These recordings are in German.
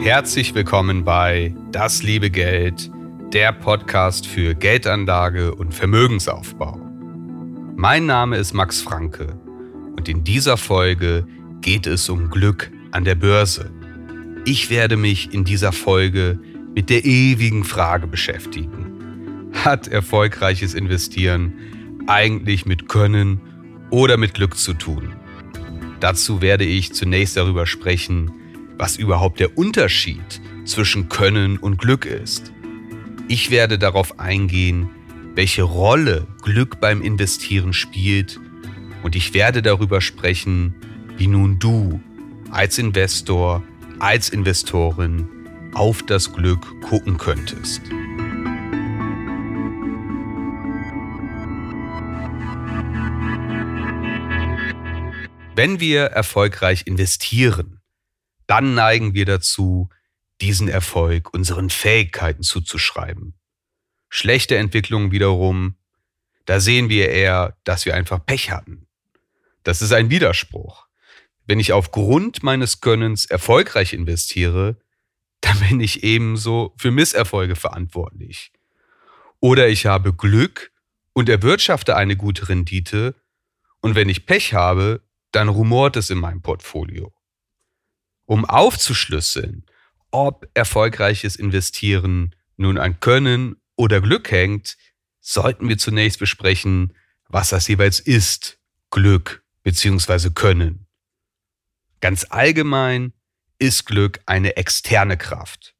Herzlich willkommen bei Das liebe Geld, der Podcast für Geldanlage und Vermögensaufbau. Mein Name ist Max Franke und in dieser Folge geht es um Glück an der Börse. Ich werde mich in dieser Folge mit der ewigen Frage beschäftigen. Hat erfolgreiches Investieren eigentlich mit Können oder mit Glück zu tun? Dazu werde ich zunächst darüber sprechen, was überhaupt der Unterschied zwischen Können und Glück ist. Ich werde darauf eingehen, welche Rolle Glück beim Investieren spielt und ich werde darüber sprechen, wie nun du als Investor, als Investorin auf das Glück gucken könntest. Wenn wir erfolgreich investieren, dann neigen wir dazu, diesen Erfolg unseren Fähigkeiten zuzuschreiben. Schlechte Entwicklungen wiederum, da sehen wir eher, dass wir einfach Pech hatten. Das ist ein Widerspruch. Wenn ich aufgrund meines Gönnens erfolgreich investiere, dann bin ich ebenso für Misserfolge verantwortlich. Oder ich habe Glück und erwirtschafte eine gute Rendite und wenn ich Pech habe, dann rumort es in meinem Portfolio um aufzuschlüsseln, ob erfolgreiches Investieren nun an Können oder Glück hängt, sollten wir zunächst besprechen, was das jeweils ist, Glück bzw. Können. Ganz allgemein ist Glück eine externe Kraft,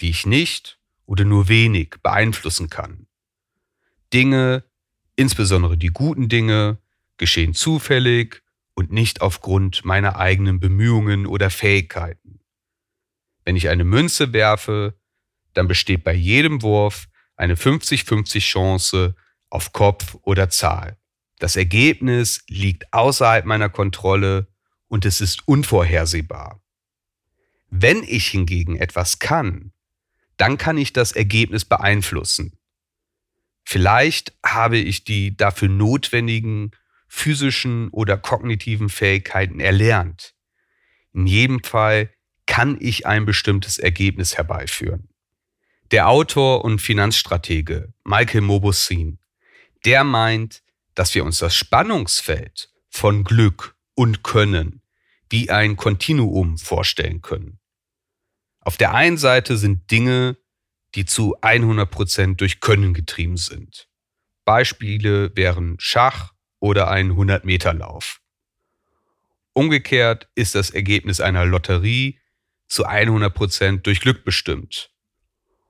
die ich nicht oder nur wenig beeinflussen kann. Dinge, insbesondere die guten Dinge, geschehen zufällig und nicht aufgrund meiner eigenen Bemühungen oder Fähigkeiten. Wenn ich eine Münze werfe, dann besteht bei jedem Wurf eine 50-50 Chance auf Kopf oder Zahl. Das Ergebnis liegt außerhalb meiner Kontrolle und es ist unvorhersehbar. Wenn ich hingegen etwas kann, dann kann ich das Ergebnis beeinflussen. Vielleicht habe ich die dafür notwendigen physischen oder kognitiven Fähigkeiten erlernt. In jedem Fall kann ich ein bestimmtes Ergebnis herbeiführen. Der Autor und Finanzstratege Michael Mobosin, der meint, dass wir uns das Spannungsfeld von Glück und Können wie ein Kontinuum vorstellen können. Auf der einen Seite sind Dinge, die zu 100% durch Können getrieben sind. Beispiele wären Schach, oder ein 100-Meter-Lauf. Umgekehrt ist das Ergebnis einer Lotterie zu 100% durch Glück bestimmt.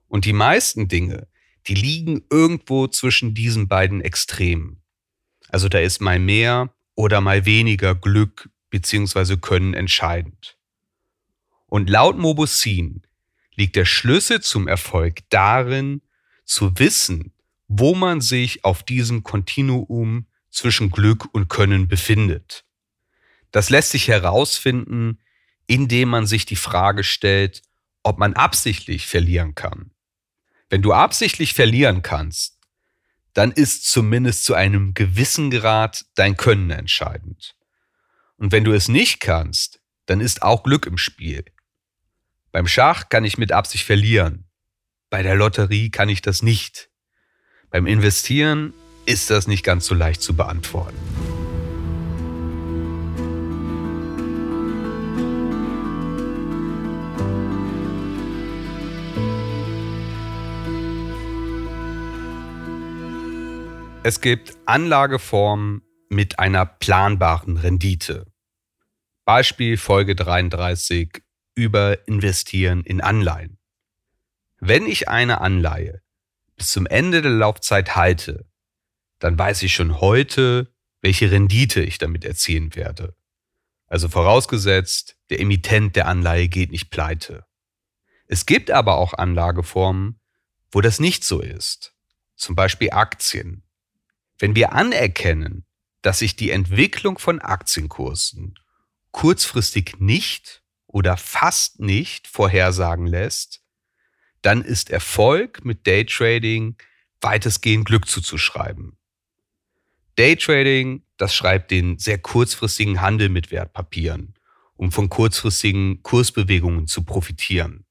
Und die meisten Dinge, die liegen irgendwo zwischen diesen beiden Extremen. Also da ist mal mehr oder mal weniger Glück bzw. Können entscheidend. Und laut Mobusin liegt der Schlüssel zum Erfolg darin, zu wissen, wo man sich auf diesem Kontinuum zwischen Glück und Können befindet. Das lässt sich herausfinden, indem man sich die Frage stellt, ob man absichtlich verlieren kann. Wenn du absichtlich verlieren kannst, dann ist zumindest zu einem gewissen Grad dein Können entscheidend. Und wenn du es nicht kannst, dann ist auch Glück im Spiel. Beim Schach kann ich mit Absicht verlieren. Bei der Lotterie kann ich das nicht. Beim Investieren ist das nicht ganz so leicht zu beantworten. Es gibt Anlageformen mit einer planbaren Rendite. Beispiel Folge 33 über Investieren in Anleihen. Wenn ich eine Anleihe bis zum Ende der Laufzeit halte, dann weiß ich schon heute, welche Rendite ich damit erzielen werde. Also vorausgesetzt, der Emittent der Anleihe geht nicht pleite. Es gibt aber auch Anlageformen, wo das nicht so ist. Zum Beispiel Aktien. Wenn wir anerkennen, dass sich die Entwicklung von Aktienkursen kurzfristig nicht oder fast nicht vorhersagen lässt, dann ist Erfolg mit Daytrading weitestgehend Glück zuzuschreiben. Daytrading, das schreibt den sehr kurzfristigen Handel mit Wertpapieren, um von kurzfristigen Kursbewegungen zu profitieren.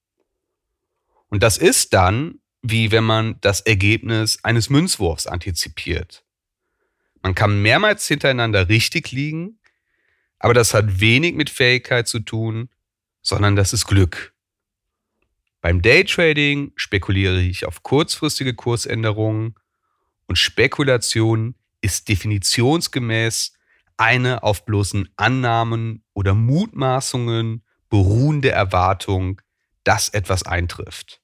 Und das ist dann, wie wenn man das Ergebnis eines Münzwurfs antizipiert. Man kann mehrmals hintereinander richtig liegen, aber das hat wenig mit Fähigkeit zu tun, sondern das ist Glück. Beim Daytrading spekuliere ich auf kurzfristige Kursänderungen und Spekulation ist definitionsgemäß eine auf bloßen Annahmen oder Mutmaßungen beruhende Erwartung, dass etwas eintrifft.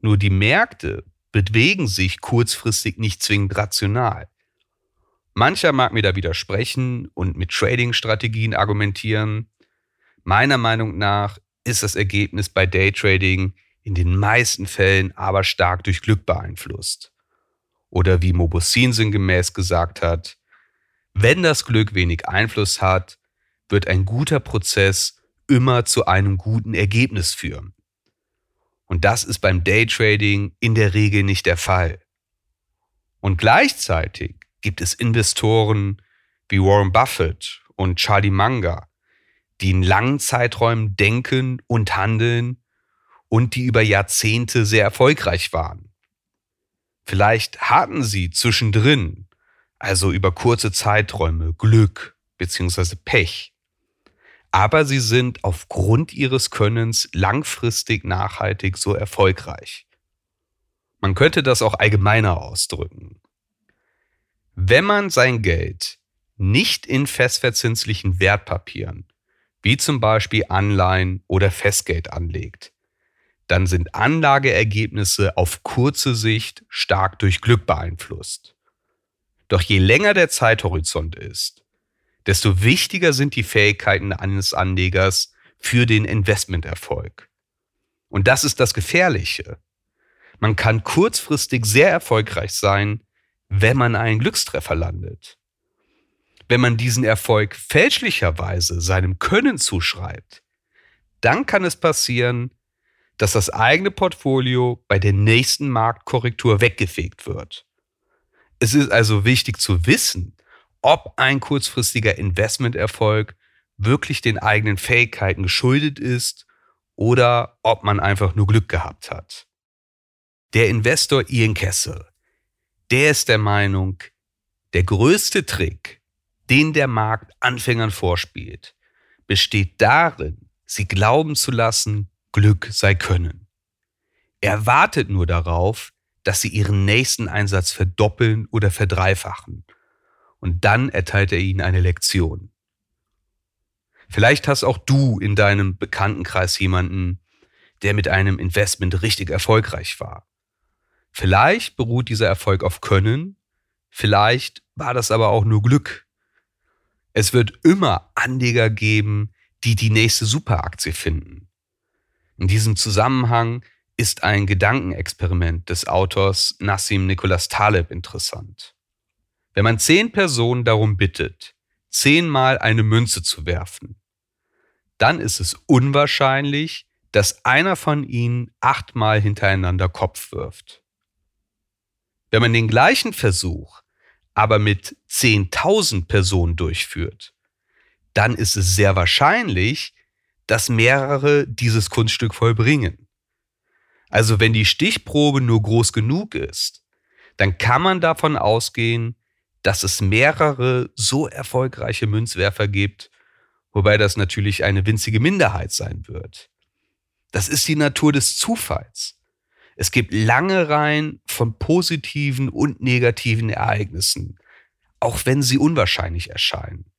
Nur die Märkte bewegen sich kurzfristig nicht zwingend rational. Mancher mag mir da widersprechen und mit Trading-Strategien argumentieren. Meiner Meinung nach ist das Ergebnis bei Daytrading in den meisten Fällen aber stark durch Glück beeinflusst. Oder wie Mobosin sinngemäß gesagt hat, wenn das Glück wenig Einfluss hat, wird ein guter Prozess immer zu einem guten Ergebnis führen. Und das ist beim Daytrading in der Regel nicht der Fall. Und gleichzeitig gibt es Investoren wie Warren Buffett und Charlie Munger, die in langen Zeiträumen denken und handeln und die über Jahrzehnte sehr erfolgreich waren. Vielleicht hatten sie zwischendrin, also über kurze Zeiträume, Glück bzw. Pech. Aber sie sind aufgrund ihres Könnens langfristig nachhaltig so erfolgreich. Man könnte das auch allgemeiner ausdrücken. Wenn man sein Geld nicht in festverzinslichen Wertpapieren, wie zum Beispiel Anleihen oder Festgeld anlegt, dann sind Anlageergebnisse auf kurze Sicht stark durch Glück beeinflusst. Doch je länger der Zeithorizont ist, desto wichtiger sind die Fähigkeiten eines Anlegers für den Investmenterfolg. Und das ist das Gefährliche. Man kann kurzfristig sehr erfolgreich sein, wenn man einen Glückstreffer landet. Wenn man diesen Erfolg fälschlicherweise seinem Können zuschreibt, dann kann es passieren, dass das eigene Portfolio bei der nächsten Marktkorrektur weggefegt wird. Es ist also wichtig zu wissen, ob ein kurzfristiger Investmenterfolg wirklich den eigenen Fähigkeiten geschuldet ist oder ob man einfach nur Glück gehabt hat. Der Investor Ian Kessel der ist der Meinung, der größte Trick, den der Markt Anfängern vorspielt, besteht darin, sie glauben zu lassen, Glück sei können. Er wartet nur darauf, dass sie ihren nächsten Einsatz verdoppeln oder verdreifachen. Und dann erteilt er ihnen eine Lektion. Vielleicht hast auch du in deinem Bekanntenkreis jemanden, der mit einem Investment richtig erfolgreich war. Vielleicht beruht dieser Erfolg auf Können, vielleicht war das aber auch nur Glück. Es wird immer Anleger geben, die die nächste Superaktie finden. In diesem Zusammenhang ist ein Gedankenexperiment des Autors Nassim Nicholas Taleb interessant. Wenn man zehn Personen darum bittet, zehnmal eine Münze zu werfen, dann ist es unwahrscheinlich, dass einer von ihnen achtmal hintereinander Kopf wirft. Wenn man den gleichen Versuch aber mit 10.000 Personen durchführt, dann ist es sehr wahrscheinlich, dass mehrere dieses Kunststück vollbringen. Also wenn die Stichprobe nur groß genug ist, dann kann man davon ausgehen, dass es mehrere so erfolgreiche Münzwerfer gibt, wobei das natürlich eine winzige Minderheit sein wird. Das ist die Natur des Zufalls. Es gibt lange Reihen von positiven und negativen Ereignissen, auch wenn sie unwahrscheinlich erscheinen.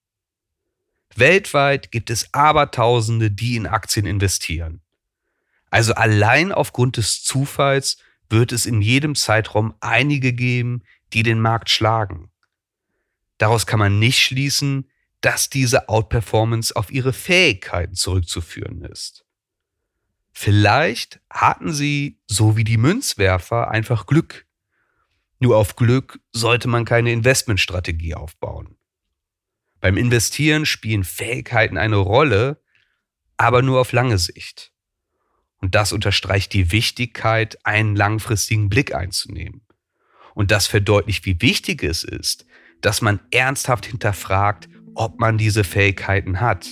Weltweit gibt es Abertausende, die in Aktien investieren. Also allein aufgrund des Zufalls wird es in jedem Zeitraum einige geben, die den Markt schlagen. Daraus kann man nicht schließen, dass diese Outperformance auf ihre Fähigkeiten zurückzuführen ist. Vielleicht hatten sie, so wie die Münzwerfer, einfach Glück. Nur auf Glück sollte man keine Investmentstrategie aufbauen. Beim Investieren spielen Fähigkeiten eine Rolle, aber nur auf lange Sicht. Und das unterstreicht die Wichtigkeit, einen langfristigen Blick einzunehmen. Und das verdeutlicht, wie wichtig es ist, dass man ernsthaft hinterfragt, ob man diese Fähigkeiten hat.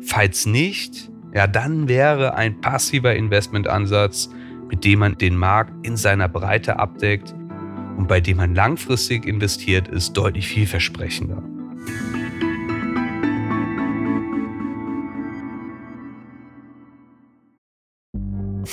Falls nicht, ja, dann wäre ein passiver Investmentansatz, mit dem man den Markt in seiner Breite abdeckt und bei dem man langfristig investiert ist, deutlich vielversprechender.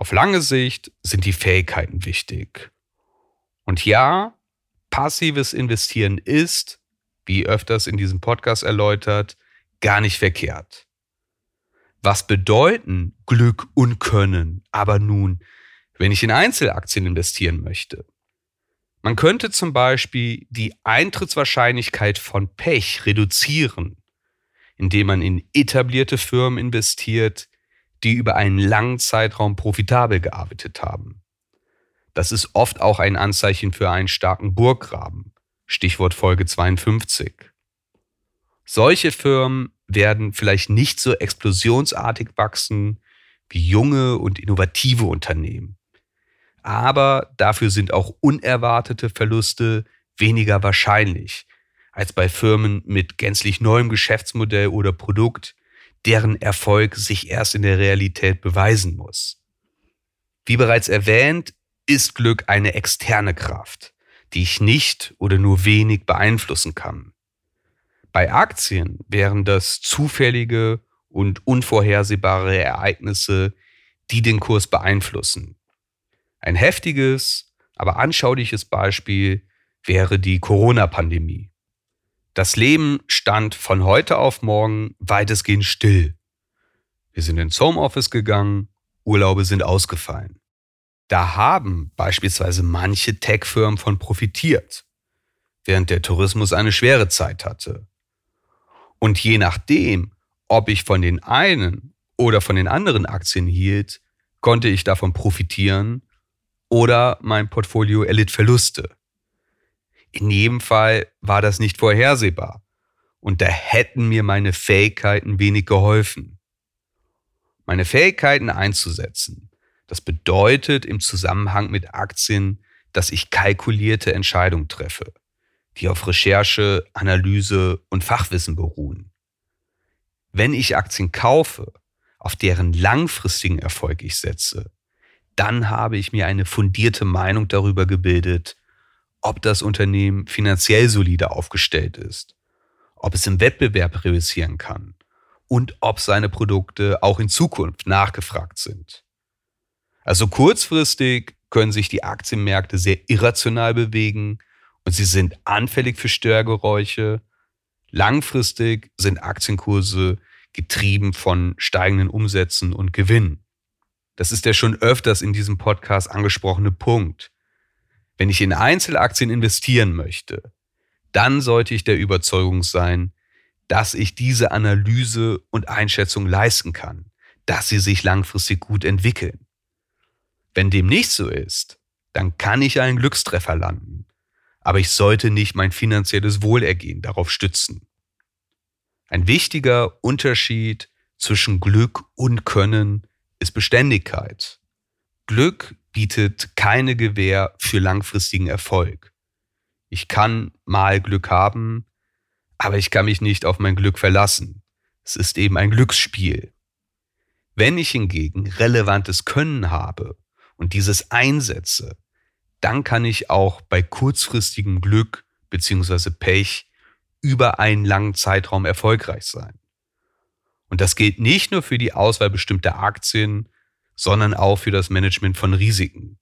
Auf lange Sicht sind die Fähigkeiten wichtig. Und ja, passives Investieren ist, wie öfters in diesem Podcast erläutert, gar nicht verkehrt. Was bedeuten Glück und Können aber nun, wenn ich in Einzelaktien investieren möchte? Man könnte zum Beispiel die Eintrittswahrscheinlichkeit von Pech reduzieren, indem man in etablierte Firmen investiert, die über einen langen Zeitraum profitabel gearbeitet haben. Das ist oft auch ein Anzeichen für einen starken Burggraben. Stichwort Folge 52. Solche Firmen werden vielleicht nicht so explosionsartig wachsen wie junge und innovative Unternehmen. Aber dafür sind auch unerwartete Verluste weniger wahrscheinlich als bei Firmen mit gänzlich neuem Geschäftsmodell oder Produkt, deren Erfolg sich erst in der Realität beweisen muss. Wie bereits erwähnt, ist Glück eine externe Kraft, die ich nicht oder nur wenig beeinflussen kann. Bei Aktien wären das zufällige und unvorhersehbare Ereignisse, die den Kurs beeinflussen. Ein heftiges, aber anschauliches Beispiel wäre die Corona-Pandemie. Das Leben stand von heute auf morgen weitestgehend still. Wir sind ins Homeoffice gegangen, Urlaube sind ausgefallen. Da haben beispielsweise manche Tech-Firmen von profitiert, während der Tourismus eine schwere Zeit hatte. Und je nachdem, ob ich von den einen oder von den anderen Aktien hielt, konnte ich davon profitieren oder mein Portfolio erlitt Verluste. In jedem Fall war das nicht vorhersehbar. Und da hätten mir meine Fähigkeiten wenig geholfen. Meine Fähigkeiten einzusetzen, das bedeutet im Zusammenhang mit Aktien, dass ich kalkulierte Entscheidungen treffe, die auf Recherche, Analyse und Fachwissen beruhen. Wenn ich Aktien kaufe, auf deren langfristigen Erfolg ich setze, dann habe ich mir eine fundierte Meinung darüber gebildet, ob das Unternehmen finanziell solide aufgestellt ist, ob es im Wettbewerb reüssieren kann und ob seine Produkte auch in Zukunft nachgefragt sind. Also kurzfristig können sich die Aktienmärkte sehr irrational bewegen und sie sind anfällig für Störgeräusche. Langfristig sind Aktienkurse getrieben von steigenden Umsätzen und Gewinnen. Das ist der schon öfters in diesem Podcast angesprochene Punkt. Wenn ich in Einzelaktien investieren möchte, dann sollte ich der Überzeugung sein, dass ich diese Analyse und Einschätzung leisten kann, dass sie sich langfristig gut entwickeln. Wenn dem nicht so ist, dann kann ich einen Glückstreffer landen, aber ich sollte nicht mein finanzielles Wohlergehen darauf stützen. Ein wichtiger Unterschied zwischen Glück und Können ist Beständigkeit. Glück bietet keine Gewähr für langfristigen Erfolg. Ich kann mal Glück haben, aber ich kann mich nicht auf mein Glück verlassen. Es ist eben ein Glücksspiel. Wenn ich hingegen relevantes Können habe und dieses einsetze, dann kann ich auch bei kurzfristigem Glück bzw. Pech über einen langen Zeitraum erfolgreich sein. Und das gilt nicht nur für die Auswahl bestimmter Aktien, sondern auch für das Management von Risiken.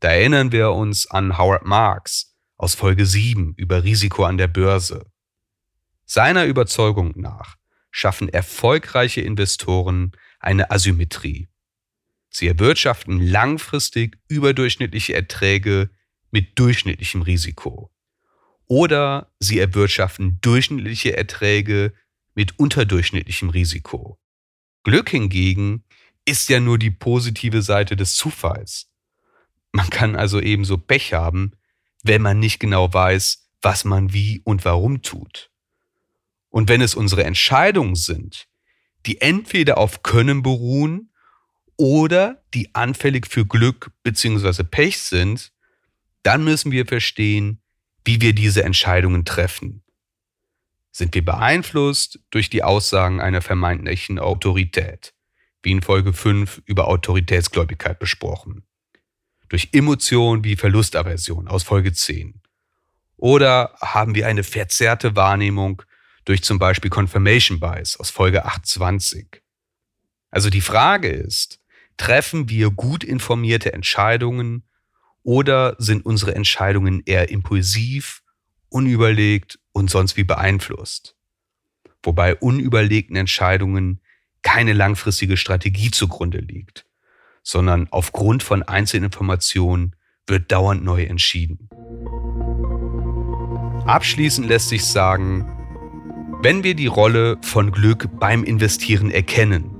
Da erinnern wir uns an Howard Marks aus Folge 7 über Risiko an der Börse. Seiner Überzeugung nach schaffen erfolgreiche Investoren eine Asymmetrie. Sie erwirtschaften langfristig überdurchschnittliche Erträge mit durchschnittlichem Risiko. Oder sie erwirtschaften durchschnittliche Erträge mit unterdurchschnittlichem Risiko. Glück hingegen ist ja nur die positive Seite des Zufalls. Man kann also ebenso Pech haben, wenn man nicht genau weiß, was man wie und warum tut. Und wenn es unsere Entscheidungen sind, die entweder auf Können beruhen oder die anfällig für Glück bzw. Pech sind, dann müssen wir verstehen, wie wir diese Entscheidungen treffen. Sind wir beeinflusst durch die Aussagen einer vermeintlichen Autorität, wie in Folge 5 über Autoritätsgläubigkeit besprochen, durch Emotionen wie Verlustaversion aus Folge 10, oder haben wir eine verzerrte Wahrnehmung durch zum Beispiel Confirmation Bias aus Folge 28. Also die Frage ist, treffen wir gut informierte Entscheidungen oder sind unsere Entscheidungen eher impulsiv, unüberlegt und sonst wie beeinflusst? Wobei unüberlegten Entscheidungen keine langfristige Strategie zugrunde liegt, sondern aufgrund von Einzelinformationen wird dauernd neu entschieden. Abschließend lässt sich sagen, wenn wir die Rolle von Glück beim Investieren erkennen,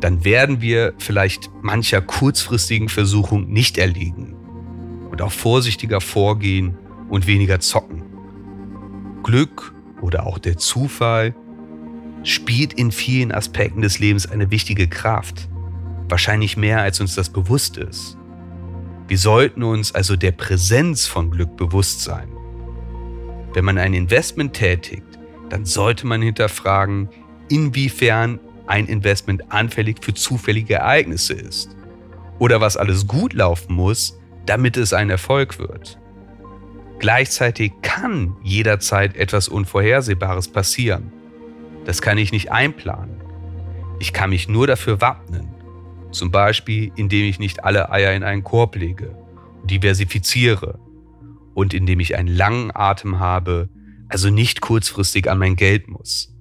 dann werden wir vielleicht mancher kurzfristigen Versuchung nicht erliegen und auch vorsichtiger vorgehen und weniger zocken. Glück oder auch der Zufall spielt in vielen Aspekten des Lebens eine wichtige Kraft, wahrscheinlich mehr als uns das bewusst ist. Wir sollten uns also der Präsenz von Glück bewusst sein. Wenn man ein Investment tätigt, dann sollte man hinterfragen, inwiefern ein Investment anfällig für zufällige Ereignisse ist. Oder was alles gut laufen muss, damit es ein Erfolg wird. Gleichzeitig kann jederzeit etwas Unvorhersehbares passieren. Das kann ich nicht einplanen. Ich kann mich nur dafür wappnen. Zum Beispiel, indem ich nicht alle Eier in einen Korb lege, diversifiziere und indem ich einen langen Atem habe, also nicht kurzfristig an mein Geld muss.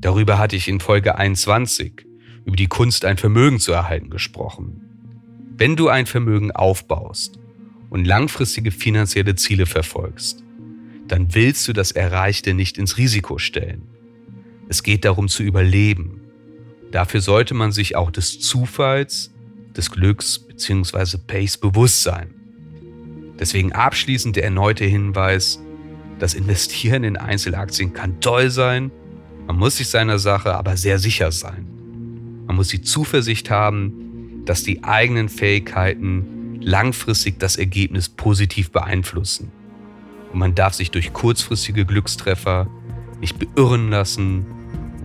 Darüber hatte ich in Folge 21 über die Kunst, ein Vermögen zu erhalten, gesprochen. Wenn du ein Vermögen aufbaust und langfristige finanzielle Ziele verfolgst, dann willst du das Erreichte nicht ins Risiko stellen. Es geht darum zu überleben. Dafür sollte man sich auch des Zufalls, des Glücks bzw. Pace bewusst sein. Deswegen abschließend der erneute Hinweis, das Investieren in Einzelaktien kann toll sein, man muss sich seiner Sache aber sehr sicher sein. Man muss die Zuversicht haben, dass die eigenen Fähigkeiten langfristig das Ergebnis positiv beeinflussen. Und man darf sich durch kurzfristige Glückstreffer nicht beirren lassen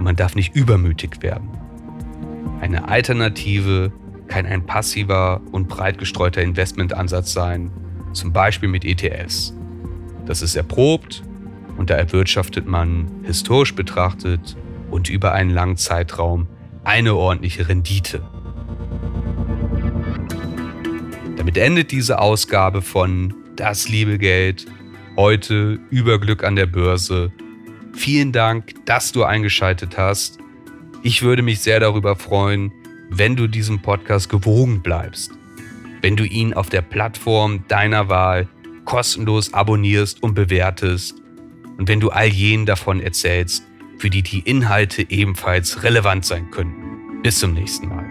man darf nicht übermütig werden. Eine Alternative kann ein passiver und breit gestreuter Investmentansatz sein, zum Beispiel mit ETFs. Das ist erprobt und da erwirtschaftet man historisch betrachtet und über einen langen Zeitraum eine ordentliche Rendite. Damit endet diese Ausgabe von Das liebe Geld, heute über Glück an der Börse. Vielen Dank, dass du eingeschaltet hast. Ich würde mich sehr darüber freuen, wenn du diesem Podcast gewogen bleibst, wenn du ihn auf der Plattform deiner Wahl kostenlos abonnierst und bewertest und wenn du all jenen davon erzählst, für die die Inhalte ebenfalls relevant sein könnten. Bis zum nächsten Mal.